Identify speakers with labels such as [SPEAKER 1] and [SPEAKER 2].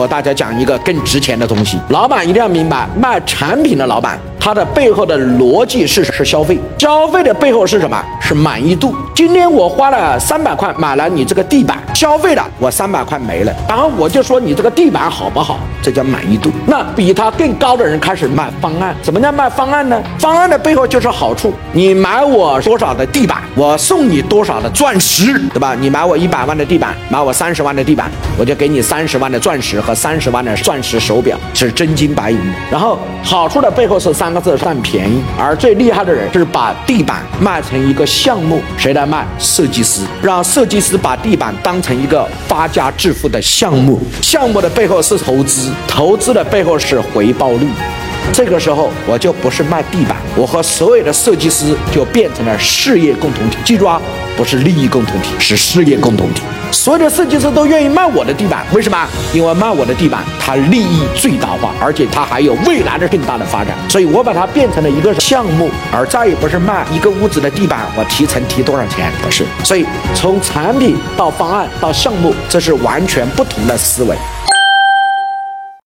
[SPEAKER 1] 和大家讲一个更值钱的东西，老板一定要明白，卖产品的老板。他的背后的逻辑是是消费，消费的背后是什么？是满意度。今天我花了三百块买了你这个地板，消费了，我三百块没了，然后我就说你这个地板好不好？这叫满意度。那比他更高的人开始卖方案，什么叫卖方案呢？方案的背后就是好处。你买我多少的地板，我送你多少的钻石，对吧？你买我一百万的地板，买我三十万的地板，我就给你三十万的钻石和三十万的钻石手表，是真金白银。然后好处的背后是三。个字占便宜，而最厉害的人是把地板卖成一个项目，谁来卖？设计师，让设计师把地板当成成一个发家致富的项目。项目的背后是投资，投资的背后是回报率。这个时候我就不是卖地板，我和所有的设计师就变成了事业共同体。记住啊，不是利益共同体，是事业共同体。所有的设计师都愿意卖我的地板，为什么？因为卖我的地板，它利益最大化，而且它还有未来的更大的发展。所以我把它变成了一个项目，而再也不是卖一个屋子的地板，我提成提多少钱？不是。所以从产品到方案到项目，这是完全不同的思维。